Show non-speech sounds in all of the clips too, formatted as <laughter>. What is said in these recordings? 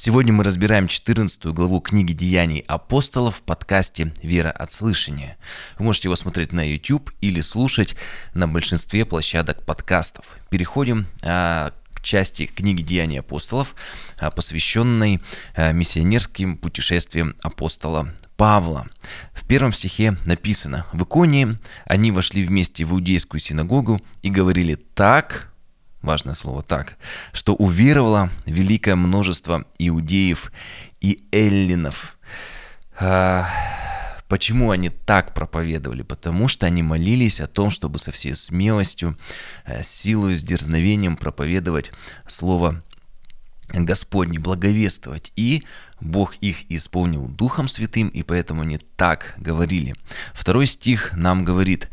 Сегодня мы разбираем 14 главу книги «Деяний апостолов» в подкасте «Вера от слышания». Вы можете его смотреть на YouTube или слушать на большинстве площадок подкастов. Переходим а, к части книги «Деяний апостолов», а, посвященной а, миссионерским путешествиям апостола Павла. В первом стихе написано «В Иконии они вошли вместе в иудейскую синагогу и говорили так, важное слово так, что уверовало великое множество иудеев и эллинов. А, почему они так проповедовали? Потому что они молились о том, чтобы со всей смелостью, э, силой, с дерзновением проповедовать слово Господне благовествовать. И Бог их исполнил Духом Святым, и поэтому они так говорили. Второй стих нам говорит,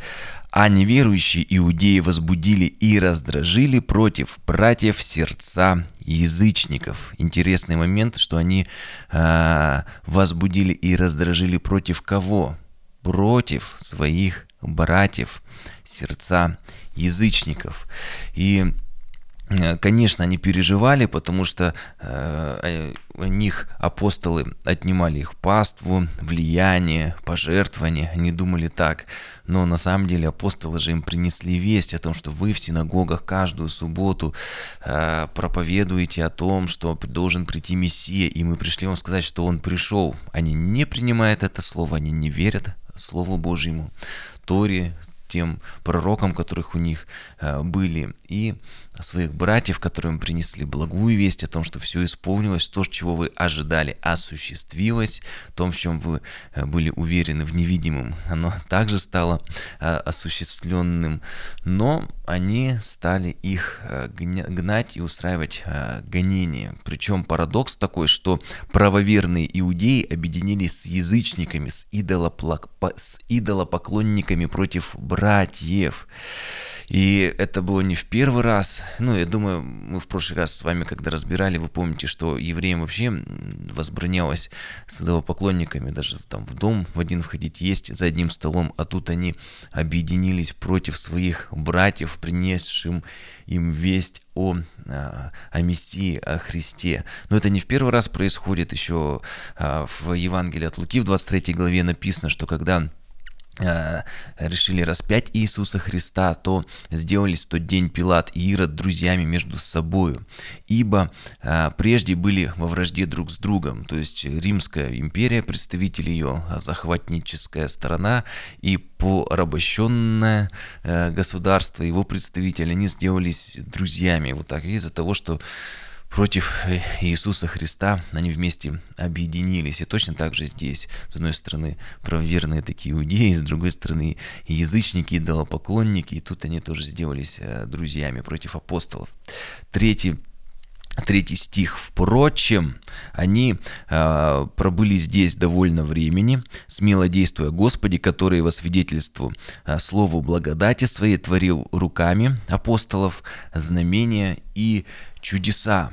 «А неверующие иудеи возбудили и раздражили против братьев сердца язычников». Интересный момент, что они э, возбудили и раздражили против кого? Против своих братьев сердца язычников. И конечно, они переживали, потому что э, у них апостолы отнимали их паству, влияние, пожертвование. Они думали так. Но на самом деле апостолы же им принесли весть о том, что вы в синагогах каждую субботу э, проповедуете о том, что должен прийти Мессия, и мы пришли вам сказать, что он пришел. Они не принимают это слово, они не верят Слову Божьему. Торе, тем пророкам, которых у них э, были, и своих братьев, которым принесли благую весть о том, что все исполнилось, то, чего вы ожидали, осуществилось, том, в чем вы э, были уверены в невидимом, оно также стало э, осуществленным, но они стали их гнать и устраивать гонения. Причем парадокс такой, что правоверные иудеи объединились с язычниками, с идолопоклонниками против братьев, братьев. И это было не в первый раз. Ну, я думаю, мы в прошлый раз с вами, когда разбирали, вы помните, что евреям вообще возбранялось с поклонниками даже там в дом в один входить, есть за одним столом, а тут они объединились против своих братьев, принесшим им весть о, а, о Мессии, о Христе. Но это не в первый раз происходит, еще а, в Евангелии от Луки в 23 главе написано, что когда решили распять Иисуса Христа, то сделались тот день Пилат и Ирод друзьями между собою, ибо э, прежде были во вражде друг с другом, то есть Римская империя, представители ее, захватническая сторона и порабощенное э, государство, его представители, они сделались друзьями, вот так, из-за того, что против э, Иисуса Христа они вместе объединились. И точно так же здесь, с одной стороны, правоверные такие иудеи, с другой стороны, язычники, идолопоклонники, и тут они тоже сделались э, друзьями против апостолов. Третий Третий стих. Впрочем, они э, пробыли здесь довольно времени, смело действуя Господи, который во свидетельству э, слову благодати своей творил руками апостолов знамения и чудеса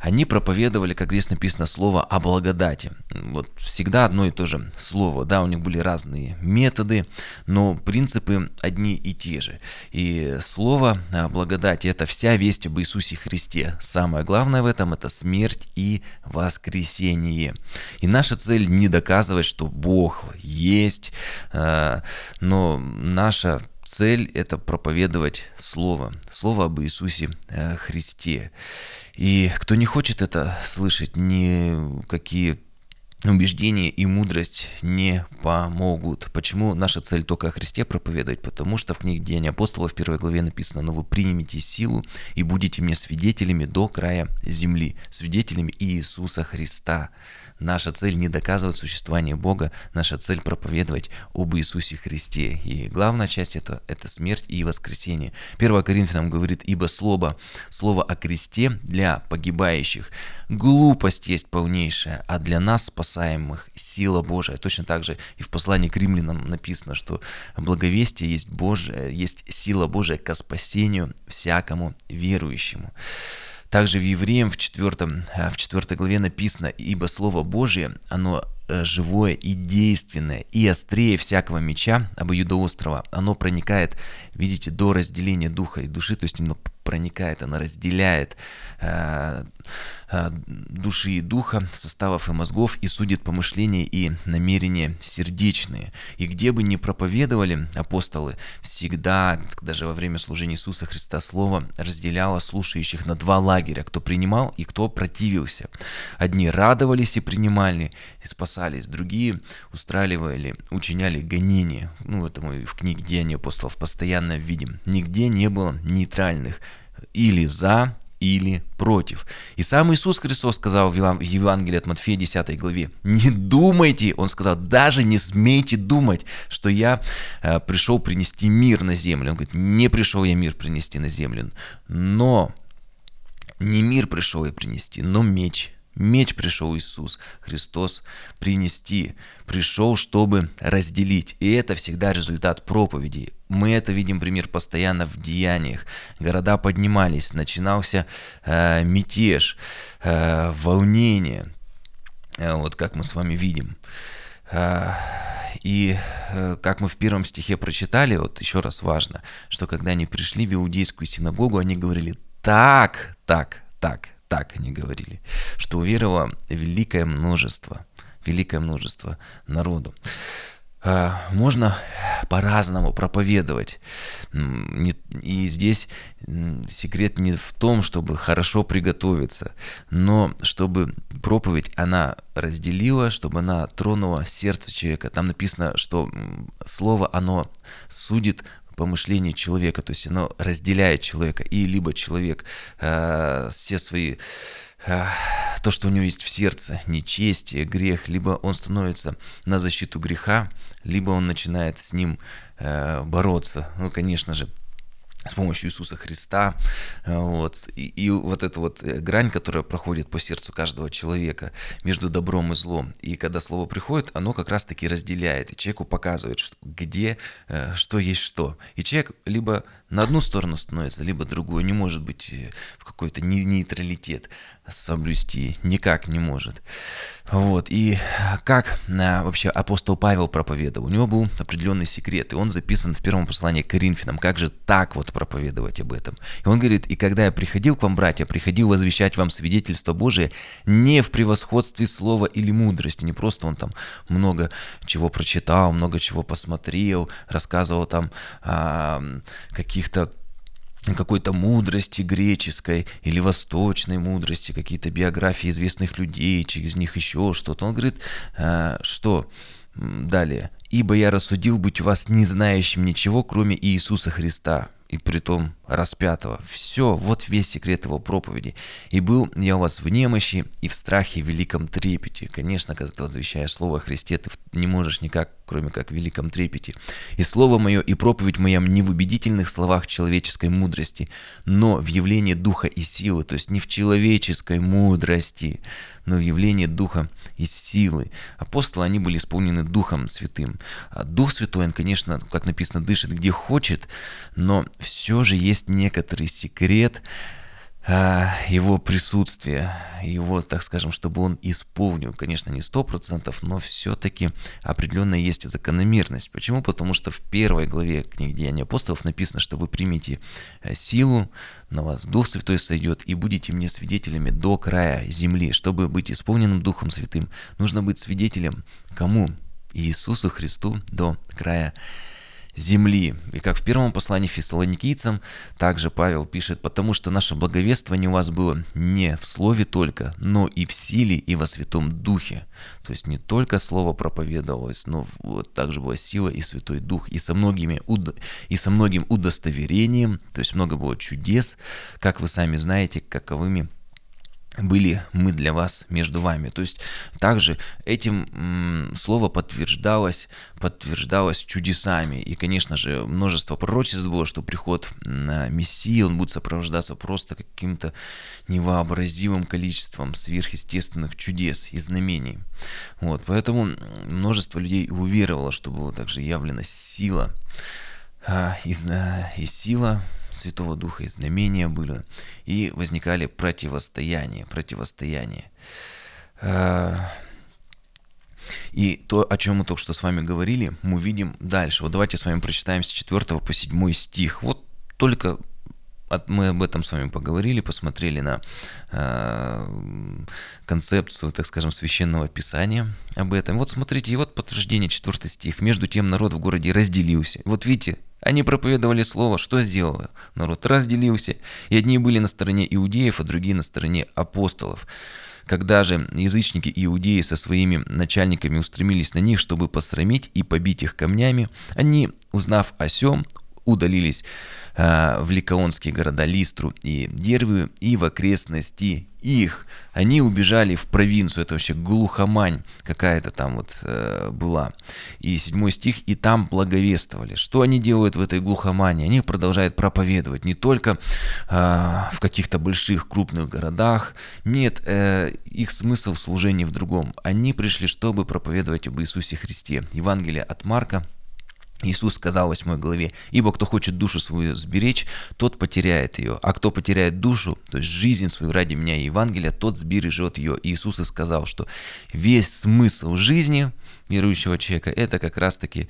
они проповедовали, как здесь написано, слово о благодати. Вот всегда одно и то же слово. Да, у них были разные методы, но принципы одни и те же. И слово о благодати – это вся весть об Иисусе Христе. Самое главное в этом – это смерть и воскресение. И наша цель не доказывать, что Бог есть, э, но наша цель – это проповедовать Слово, Слово об Иисусе э, Христе. И кто не хочет это слышать, никакие убеждения и мудрость не помогут. Почему наша цель только о Христе проповедовать? Потому что в книге Деяния апостолов в первой главе написано, но вы примете силу и будете мне свидетелями до края земли, свидетелями Иисуса Христа. Наша цель не доказывать существование Бога, наша цель проповедовать об Иисусе Христе. И главная часть это, это смерть и воскресение. 1 Коринфянам говорит, ибо слово, слово о кресте для погибающих глупость есть полнейшая, а для нас, спасаемых, сила Божия. Точно так же и в послании к римлянам написано, что благовестие есть Божие, есть сила Божия ко спасению всякому верующему. Также в Евреям в, 4, в 4 главе написано, «Ибо Слово Божие, оно э, живое и действенное, и острее всякого меча обоюдоострого. Оно проникает, видите, до разделения духа и души, то есть оно проникает, она разделяет э, э, души и духа, составов и мозгов и судит помышления и намерения сердечные. И где бы ни проповедовали апостолы, всегда, даже во время служения Иисуса Христа, Слово разделяло слушающих на два лагеря, кто принимал и кто противился. Одни радовались и принимали, и спасались, другие устраивали, учиняли гонения. Ну, это мы в книге Деяния апостолов постоянно видим. Нигде не было нейтральных или за, или против. И сам Иисус Христос сказал в Евангелии от Матфея 10 главе, не думайте, он сказал, даже не смейте думать, что я э, пришел принести мир на землю. Он говорит, не пришел я мир принести на землю, но не мир пришел я принести, но меч. Меч пришел Иисус Христос принести, пришел, чтобы разделить. И это всегда результат проповеди. Мы это видим пример постоянно в деяниях. Города поднимались, начинался э, мятеж, э, волнение, э, вот как мы с вами видим. Э, и э, как мы в первом стихе прочитали, вот еще раз важно, что когда они пришли в иудейскую синагогу, они говорили так, так, так, так они говорили, что уверовало великое множество, великое множество народу. А, можно по-разному проповедовать. И здесь секрет не в том, чтобы хорошо приготовиться, но чтобы проповедь она разделила, чтобы она тронула сердце человека. Там написано, что слово, оно судит помышление человека, то есть оно разделяет человека, и либо человек э, все свои то, что у него есть в сердце, нечестие, грех, либо он становится на защиту греха, либо он начинает с ним э, бороться. Ну, конечно же, с помощью Иисуса Христа. Э, вот. И, и вот эта вот э, грань, которая проходит по сердцу каждого человека между добром и злом. И когда слово приходит, оно как раз-таки разделяет. И человеку показывает, что, где, э, что есть что. И человек либо на одну сторону становится, либо другую. Не может быть в какой-то нейтралитет соблюсти. Никак не может. Вот. И как вообще апостол Павел проповедовал? У него был определенный секрет, и он записан в первом послании к Коринфянам. Как же так вот проповедовать об этом. И он говорит, и когда я приходил к вам, братья, приходил возвещать вам свидетельство Божие не в превосходстве слова или мудрости, не просто он там много чего прочитал, много чего посмотрел, рассказывал там о каких-то какой-то мудрости греческой или восточной мудрости, какие-то биографии известных людей, через них еще что-то. Он говорит, «А, что далее, «Ибо я рассудил быть вас не знающим ничего, кроме Иисуса Христа, и притом распятого. Все, вот весь секрет его проповеди. И был я у вас в немощи и в страхе в великом трепете. Конечно, когда ты возвещаешь Слово о Христе, ты не можешь никак, кроме как в великом трепете. И Слово мое, и проповедь моя не в убедительных словах человеческой мудрости, но в явлении Духа и силы, то есть не в человеческой мудрости, но в явлении Духа и силы. Апостолы, они были исполнены Духом Святым. А Дух Святой, он, конечно, как написано, дышит где хочет, но все же есть некоторый секрет а, его присутствия, его, так скажем, чтобы он исполнил, конечно, не сто процентов, но все-таки определенная есть закономерность. Почему? Потому что в первой главе книги Деяния апостолов написано, что вы примете э, силу, на вас Дух Святой сойдет, и будете мне свидетелями до края земли. Чтобы быть исполненным Духом Святым, нужно быть свидетелем кому? Иисусу Христу до края земли земли. И как в первом послании фессалоникийцам, также Павел пишет, потому что наше благовествование у вас было не в слове только, но и в силе, и во Святом Духе. То есть не только слово проповедовалось, но вот также была сила и Святой Дух, и со, многими, и со многим удостоверением, то есть много было чудес, как вы сами знаете, каковыми были мы для вас между вами. То есть также этим слово подтверждалось, подтверждалось чудесами. И, конечно же, множество пророчеств было, что приход на Мессии, он будет сопровождаться просто каким-то невообразимым количеством сверхъестественных чудес и знамений. Вот, поэтому множество людей уверовало, что была также явлена сила, а, и, и сила Святого Духа и знамения были, и возникали противостояния, противостояния. А, И то, о чем мы только что с вами говорили, мы видим дальше. Вот давайте с вами прочитаем с 4 по 7 стих. Вот только мы об этом с вами поговорили, посмотрели на э, концепцию, так скажем, священного писания об этом. Вот смотрите, и вот подтверждение, 4 стих. «Между тем народ в городе разделился». Вот видите, они проповедовали слово, что сделал народ? Разделился. И одни были на стороне иудеев, а другие на стороне апостолов. Когда же язычники иудеи со своими начальниками устремились на них, чтобы посрамить и побить их камнями, они, узнав о сем, удалились э, в ликаонские города Листру и Дервию и в окрестности их. Они убежали в провинцию, это вообще глухомань какая-то там вот э, была. И седьмой стих, и там благовествовали. Что они делают в этой глухомане? Они продолжают проповедовать не только э, в каких-то больших крупных городах. Нет, э, их смысл в служении в другом. Они пришли, чтобы проповедовать об Иисусе Христе. Евангелие от Марка, Иисус сказал в 8 главе, «Ибо кто хочет душу свою сберечь, тот потеряет ее, а кто потеряет душу, то есть жизнь свою ради меня и Евангелия, тот сбережет ее». Иисус и сказал, что весь смысл жизни верующего человека – это как раз-таки,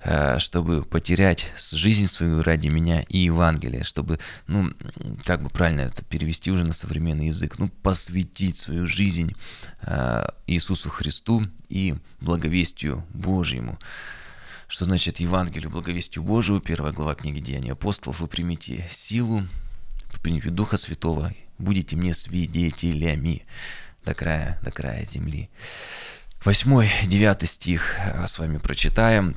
э, чтобы потерять жизнь свою ради меня и Евангелия, чтобы, ну, как бы правильно это перевести уже на современный язык, ну, посвятить свою жизнь э, Иисусу Христу и благовестию Божьему что значит Евангелию, благовестию Божию, первая глава книги Деяния апостолов, вы примите силу, вы примите Духа Святого, будете мне свидетелями до края, до края земли. Восьмой, девятый стих а, с вами прочитаем.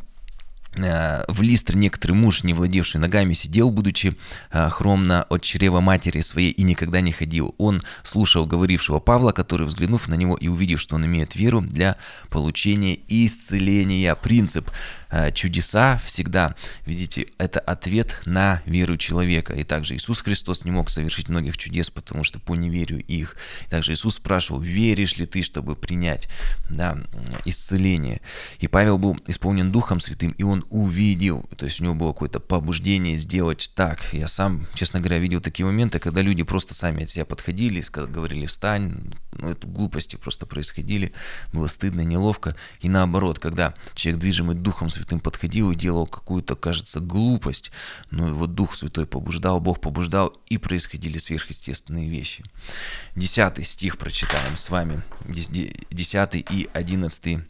Э, в листре некоторый муж, не владевший ногами, сидел, будучи э, хромно от чрева матери своей, и никогда не ходил. Он слушал говорившего Павла, который, взглянув на него и увидев, что он имеет веру для получения исцеления, принцип э, чудеса всегда, видите, это ответ на веру человека. И также Иисус Христос не мог совершить многих чудес, потому что по неверию их. И также Иисус спрашивал, веришь ли ты, чтобы принять да, исцеление. И Павел был исполнен Духом Святым, и он увидел, то есть у него было какое-то побуждение сделать так. Я сам, честно говоря, видел такие моменты, когда люди просто сами от себя подходили, говорили «встань», ну, это глупости просто происходили, было стыдно, неловко. И наоборот, когда человек, движимый Духом Святым, подходил и делал какую-то, кажется, глупость, но его Дух Святой побуждал, Бог побуждал, и происходили сверхъестественные вещи. Десятый стих прочитаем с вами, десятый и одиннадцатый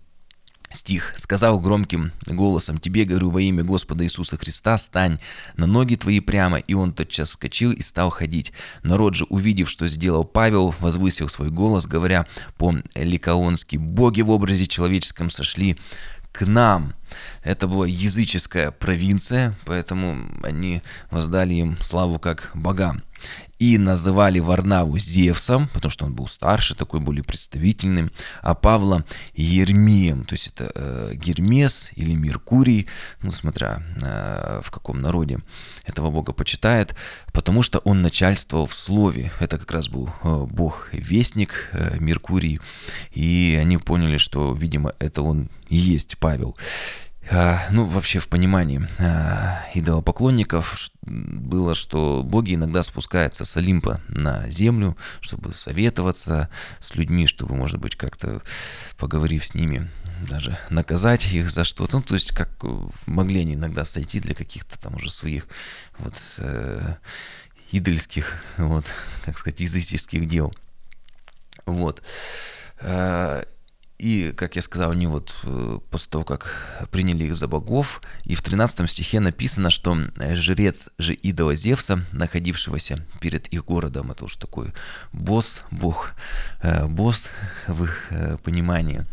Стих. «Сказал громким голосом, тебе говорю во имя Господа Иисуса Христа, стань на ноги твои прямо». И он тотчас вскочил и стал ходить. Народ же, увидев, что сделал Павел, возвысил свой голос, говоря по-ликаонски, «Боги в образе человеческом сошли к нам». Это была языческая провинция, поэтому они воздали им славу как богам и называли Варнаву Зевсом, потому что он был старше, такой более представительным, а Павла Ермием, то есть это э, Гермес или Меркурий, ну, смотря э, в каком народе этого бога почитает, потому что он начальствовал в слове. Это как раз был э, бог-вестник э, Меркурий, и они поняли, что, видимо, это он и есть Павел. А, ну, вообще в понимании а, идолопоклонников было, что боги иногда спускаются с Олимпа на землю, чтобы советоваться с людьми, чтобы, может быть, как-то поговорив с ними, даже наказать их за что-то. Ну, то есть, как могли они иногда сойти для каких-то там уже своих вот э, идольских, вот, как сказать, языческих дел. Вот. И, как я сказал, они вот э, после того, как приняли их за богов, и в 13 стихе написано, что э, жрец же идола Зевса, находившегося перед их городом, это уже такой босс, бог, э, босс в их понимании,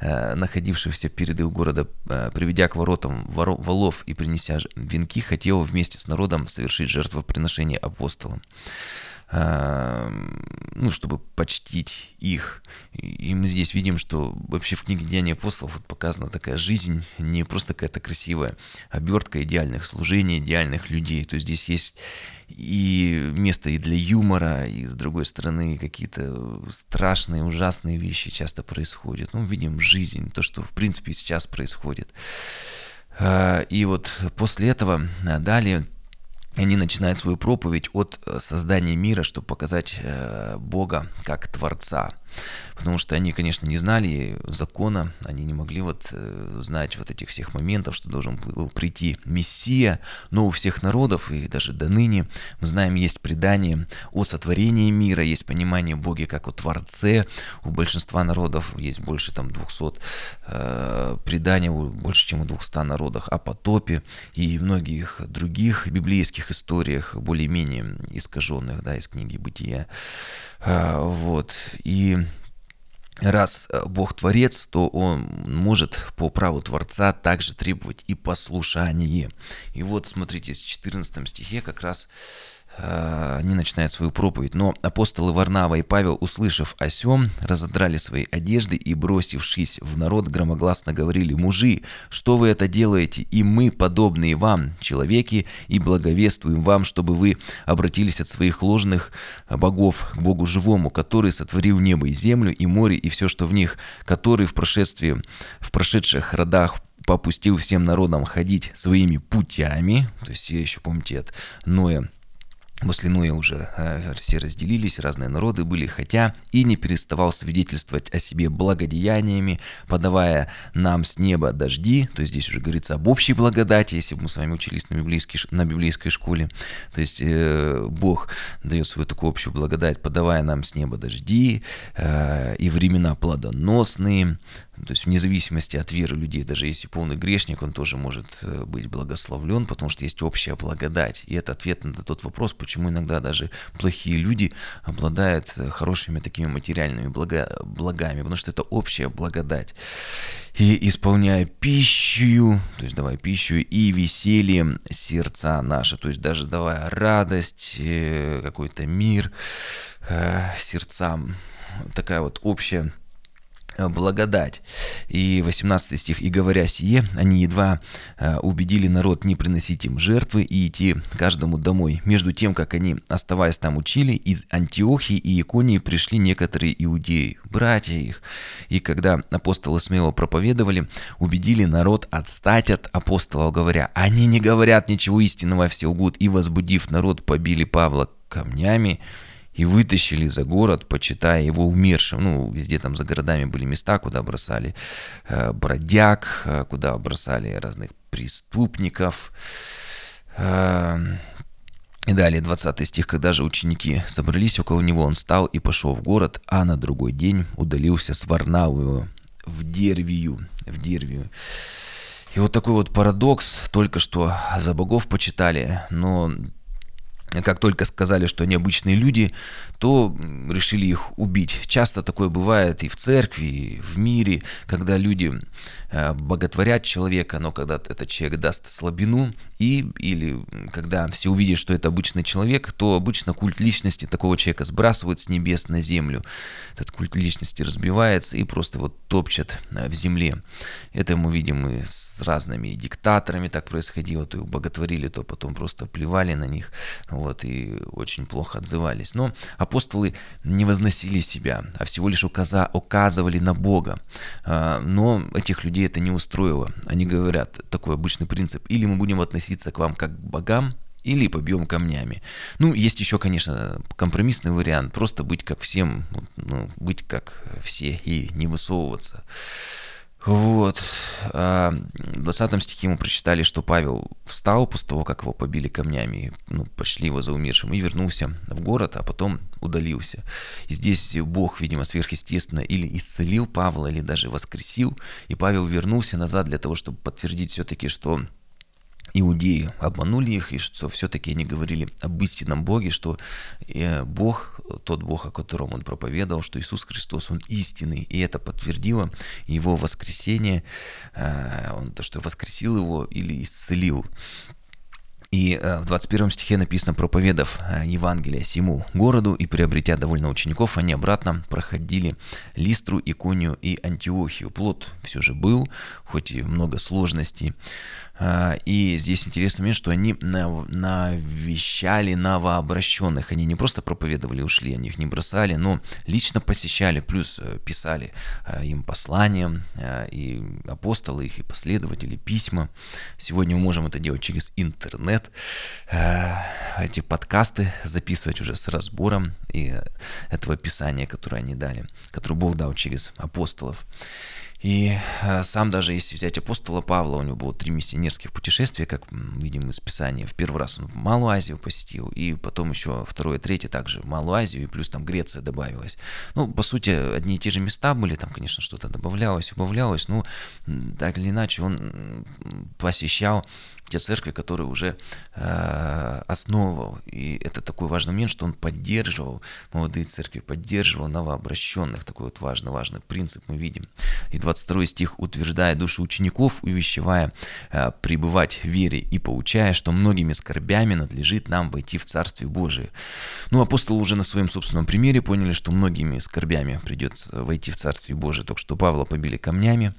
находившийся перед их городом, приведя к воротам волов и принеся венки, хотел вместе с народом совершить жертвоприношение апостолам ну, чтобы почтить их. И мы здесь видим, что вообще в книге Деяния апостолов вот показана такая жизнь, не просто какая-то красивая обертка идеальных служений, идеальных людей. То есть здесь есть и место и для юмора, и с другой стороны какие-то страшные, ужасные вещи часто происходят. Ну, видим жизнь, то, что в принципе сейчас происходит. А, и вот после этого а, далее они начинают свою проповедь от э, создания мира, чтобы показать э, Бога как Творца. потому что они, конечно, не знали закона, они не могли вот э, знать вот этих всех моментов, что должен был прийти Мессия, но у всех народов, и даже до ныне, мы знаем, есть предание о сотворении мира, есть понимание Боге как о Творце, у большинства народов есть больше там 200 э, преданий, больше, чем у 200 народах о потопе и многих других библейских историях, более-менее искаженных, да, из книги Бытия. Э, вот, и раз э, Бог Творец, то Он может по праву Творца также требовать и послушание. И вот смотрите, в 14 стихе как раз Э, не начинает свою проповедь. Но апостолы Варнава и Павел, услышав о сем, разодрали свои одежды и, бросившись в народ, громогласно говорили, «Мужи, что вы это делаете? И мы, подобные вам, человеки, и благовествуем вам, чтобы вы обратились от своих ложных богов к Богу живому, который сотворил небо и землю, и море, и все, что в них, который в прошествии, в прошедших родах попустил всем народам ходить своими путями, то есть я еще, помните, от Ноя После Ноя уже э, все разделились, разные народы были, хотя и не переставал свидетельствовать о себе благодеяниями, подавая нам с неба дожди, то есть здесь уже говорится об общей благодати, если бы мы с вами учились на библейской, на библейской школе, то есть э, Бог дает свою такую общую благодать, подавая нам с неба дожди э, и времена плодоносные, то есть вне зависимости от веры людей, даже если полный грешник, он тоже может э, быть благословлен, потому что есть общая благодать. И это ответ на тот вопрос, почему иногда даже плохие люди обладают э, хорошими такими материальными блага, благами, потому что это общая благодать. И исполняя пищу, то есть давая пищу и весельем сердца наши, то есть даже давая радость, э, какой-то мир сердцам, такая вот общая благодать. И 18 стих. «И говоря сие, они едва э, убедили народ не приносить им жертвы и идти каждому домой. Между тем, как они, оставаясь там, учили, из Антиохии и Иконии пришли некоторые иудеи, братья их. И когда апостолы смело проповедовали, убедили народ отстать от апостолов, говоря, они не говорят ничего истинного, все лгут. И, возбудив народ, побили Павла камнями, и вытащили за город, почитая его умершим. Ну, везде там за городами были места, куда бросали э, бродяг, э, куда бросали разных преступников. Э, и далее 20 стих, когда же ученики собрались около него, он встал и пошел в город, а на другой день удалился с Варнавую в Дервию. В Дервию. И вот такой вот парадокс, только что за богов почитали, но как только сказали, что они обычные люди, то решили их убить. Часто такое бывает и в церкви, и в мире, когда люди боготворят человека, но когда этот человек даст слабину, и, или когда все увидят, что это обычный человек, то обычно культ личности такого человека сбрасывают с небес на землю. Этот культ личности разбивается и просто вот топчет э, в земле. Это мы видим и с разными диктаторами так происходило, то их боготворили, то потом просто плевали на них, вот, и очень плохо отзывались. Но апостолы не возносили себя, а всего лишь указа, указывали на Бога. А, но этих людей это не устроило. Они говорят, такой обычный принцип, или мы будем относиться к вам как к богам, или побьем камнями. Ну, есть еще, конечно, компромиссный вариант, просто быть как всем, ну, быть как все и не высовываться. Вот. А, в 20 стихе мы прочитали, что Павел встал после того, как его побили камнями, ну, пошли его за умершим, и вернулся в город, а потом удалился. И здесь Бог, видимо, сверхъестественно или исцелил Павла, или даже воскресил, и Павел вернулся назад для того, чтобы подтвердить все-таки, что иудеи обманули их, и что все-таки они говорили об истинном Боге, что э, Бог, тот Бог, о котором он проповедовал, что Иисус Христос, Он истинный, и это подтвердило его воскресение, э, то, что воскресил его или исцелил. И э, в 21 стихе написано, проповедав Евангелие всему городу и приобретя довольно учеников, они обратно проходили Листру, Иконию и Антиохию. Плод все же был, хоть и много сложностей. А, и здесь интересный момент, что они навещали новообращенных. Они не просто проповедовали, ушли, они их не бросали, но лично посещали, плюс э, писали э, им послания, э, и апостолы их, и последователи, письма. Сегодня мы можем это делать через интернет. Э, эти подкасты записывать уже с разбором и этого писания, которое они дали, которое Бог дал через апостолов. И э, сам даже, если взять апостола Павла, у него было три миссионерских путешествия, как видим из Писания. В первый раз он в Малую Азию посетил, и потом еще второе, третье также в Малую Азию, и плюс там Греция добавилась. Ну, по сути, одни и те же места были, там, конечно, что-то добавлялось, убавлялось, но так или иначе он посещал те церкви, которые уже э, основывал. И это такой важный момент, что он поддерживал молодые церкви, поддерживал новообращенных. Такой вот важный-важный принцип мы видим. И 22 стих утверждая души учеников, увещевая э, пребывать в вере и поучая, что многими скорбями надлежит нам войти в Царствие Божие. Ну, апостолы уже на своем собственном примере поняли, что многими скорбями придется войти в Царствие Божие. Только что Павла побили камнями.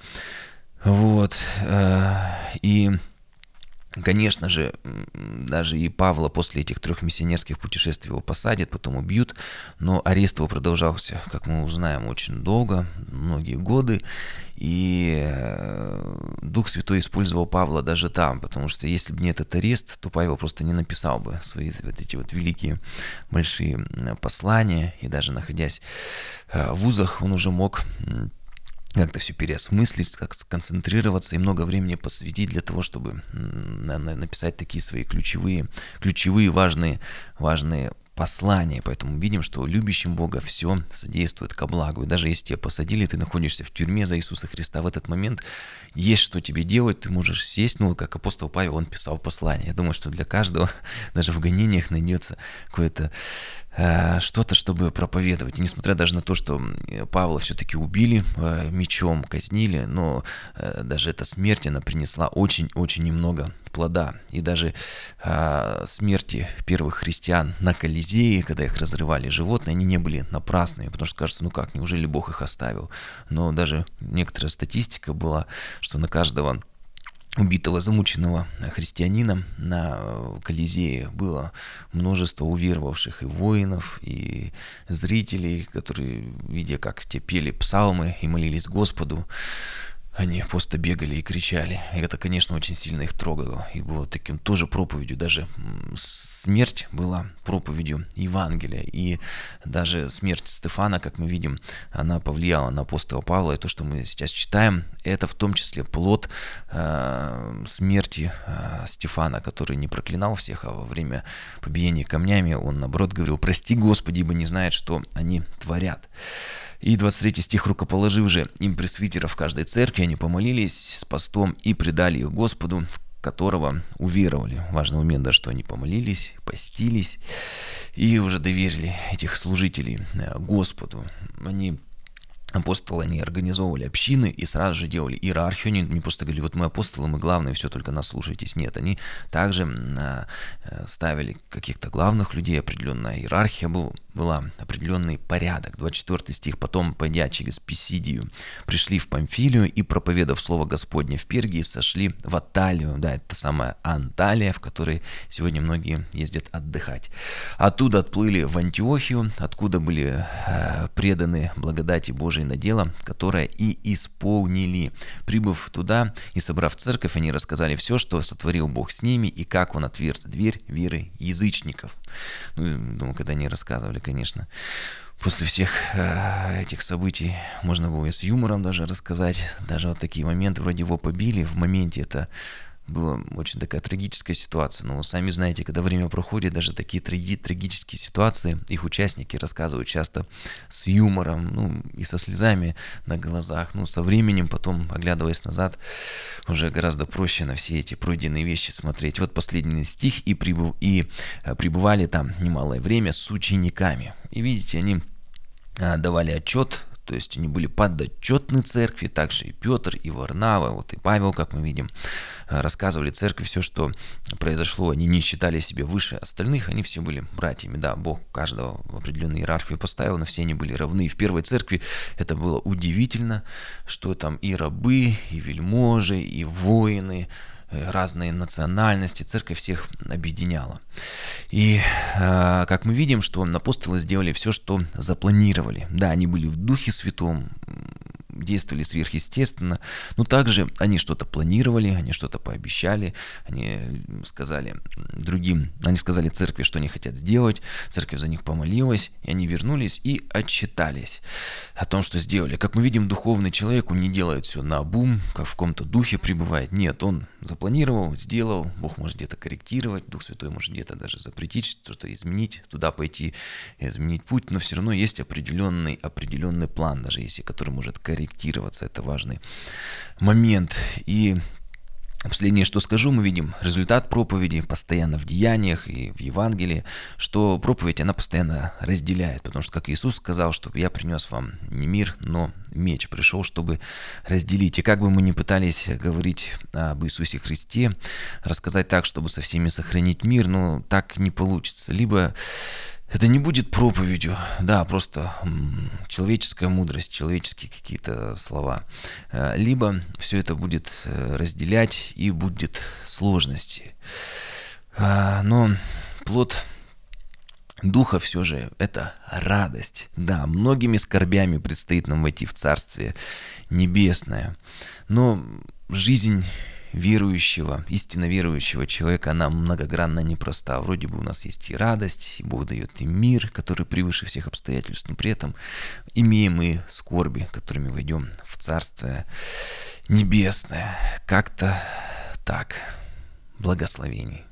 Вот. Э, и Конечно же, даже и Павла после этих трех миссионерских путешествий его посадят, потом убьют, но арест его продолжался, как мы узнаем, очень долго, многие годы, и э, Дух Святой использовал Павла даже там, потому что если бы не этот арест, то Павел просто не написал бы свои вот эти вот великие большие послания, и даже находясь э, в вузах, он уже мог как-то все переосмыслить, как сконцентрироваться и много времени посвятить для того, чтобы написать такие свои ключевые, ключевые важные, важные послание. Поэтому видим, что любящим Бога все содействует ко благу. И даже если тебя посадили, ты находишься в тюрьме за Иисуса Христа, в этот момент есть что тебе делать, ты можешь сесть, ну, как апостол Павел, он писал послание. Я думаю, что для каждого, <laughs> даже в гонениях найдется какое-то э, что-то, чтобы проповедовать. И несмотря даже на то, что Павла все-таки убили, э, мечом казнили, но э, даже эта смерть, она принесла очень-очень немного плода. И даже э, смерти первых христиан на Колизее, когда их разрывали животные, они не были напрасными, потому что кажется, ну как, неужели Бог их оставил? Но даже некоторая статистика была, что на каждого убитого, замученного христианина на Колизее было множество уверовавших и воинов, и зрителей, которые, видя, как те пели псалмы и молились Господу, они просто бегали и кричали. Это, конечно, очень сильно их трогало. И было таким тоже проповедью. Даже смерть была проповедью Евангелия. И даже смерть Стефана, как мы видим, она повлияла на апостола Павла. И то, что мы сейчас читаем, это в том числе плод э, смерти э, Стефана, который не проклинал всех, а во время побиения камнями он, наоборот, говорил, прости, Господи, ибо не знает, что они творят. И 23 стих рукоположив же им пресвитеров каждой церкви, они помолились с постом и предали их Господу, которого уверовали. Важный момент, да, что они помолились, постились и уже доверили этих служителей э, Господу. Они апостолы, они организовывали общины и сразу же делали иерархию. Они не просто говорили, вот мы апостолы, мы главные, все, только нас слушайтесь. Нет, они также э, ставили каких-то главных людей, определенная иерархия был, была, определенный порядок. 24 стих. «Потом, пойдя через Писидию, пришли в Памфилию и, проповедав Слово Господне в Пергии, сошли в Аталию». Да, это самая Анталия, в которой сегодня многие ездят отдыхать. Оттуда отплыли в Антиохию, откуда были э, преданы благодати Божией Божие на дело, которое и исполнили. Прибыв туда и собрав церковь, они рассказали все, что сотворил Бог с ними и как Он отверз дверь веры язычников. Ну, думаю, когда они рассказывали, конечно, после всех э, этих событий можно было и с юмором даже рассказать. Даже вот такие моменты, вроде его побили, в моменте это была очень такая трагическая ситуация. Но сами знаете, когда время проходит, даже такие траги трагические ситуации, их участники рассказывают часто с юмором, ну и со слезами на глазах. Ну, со временем потом, оглядываясь назад, уже гораздо проще на все эти пройденные вещи смотреть. Вот последний стих, и, прибыв, и э, пребывали там немалое время с учениками. И видите, они а, давали отчет то есть они были подотчетны церкви, также и Петр, и Варнава, вот и Павел, как мы видим, э, рассказывали церкви все, что произошло. Они не считали себя выше остальных, они все были братьями. Да, Бог каждого в определенную иерархию поставил, но все они были равны. И в первой церкви это было удивительно, что там и рабы, и вельможи, и воины, разные национальности, церковь всех объединяла. И э, как мы видим, что апостолы сделали все, что запланировали. Да, они были в Духе Святом, действовали сверхъестественно, но также они что-то планировали, они что-то пообещали, они сказали другим, они сказали церкви, что они хотят сделать, церковь за них помолилась, и они вернулись и отчитались о том, что сделали. Как мы видим, духовный человек, он не делает все на бум, как в каком-то духе пребывает. Нет, он запланировал, сделал, Бог может где-то корректировать, Дух Святой может где-то даже запретить, что-то изменить, туда пойти, изменить путь, но все равно есть определенный, определенный план, даже если который может корректироваться. Это важный момент. И Последнее, что скажу, мы видим результат проповеди постоянно в деяниях и в Евангелии, что проповедь, она постоянно разделяет, потому что, как Иисус сказал, что я принес вам не мир, но меч, пришел, чтобы разделить. И как бы мы ни пытались говорить об Иисусе Христе, рассказать так, чтобы со всеми сохранить мир, но так не получится. Либо это не будет проповедью, да, просто человеческая мудрость, человеческие какие-то слова. Э, либо все это будет э, разделять и будет сложности. А, но плод Духа все же это радость. Да, многими скорбями предстоит нам войти в Царствие Небесное. Но жизнь верующего, истинно верующего человека, она многогранно непроста. Вроде бы у нас есть и радость, и Бог дает и мир, который превыше всех обстоятельств, но при этом имеем и скорби, которыми войдем в Царствие Небесное. Как-то так. Благословений.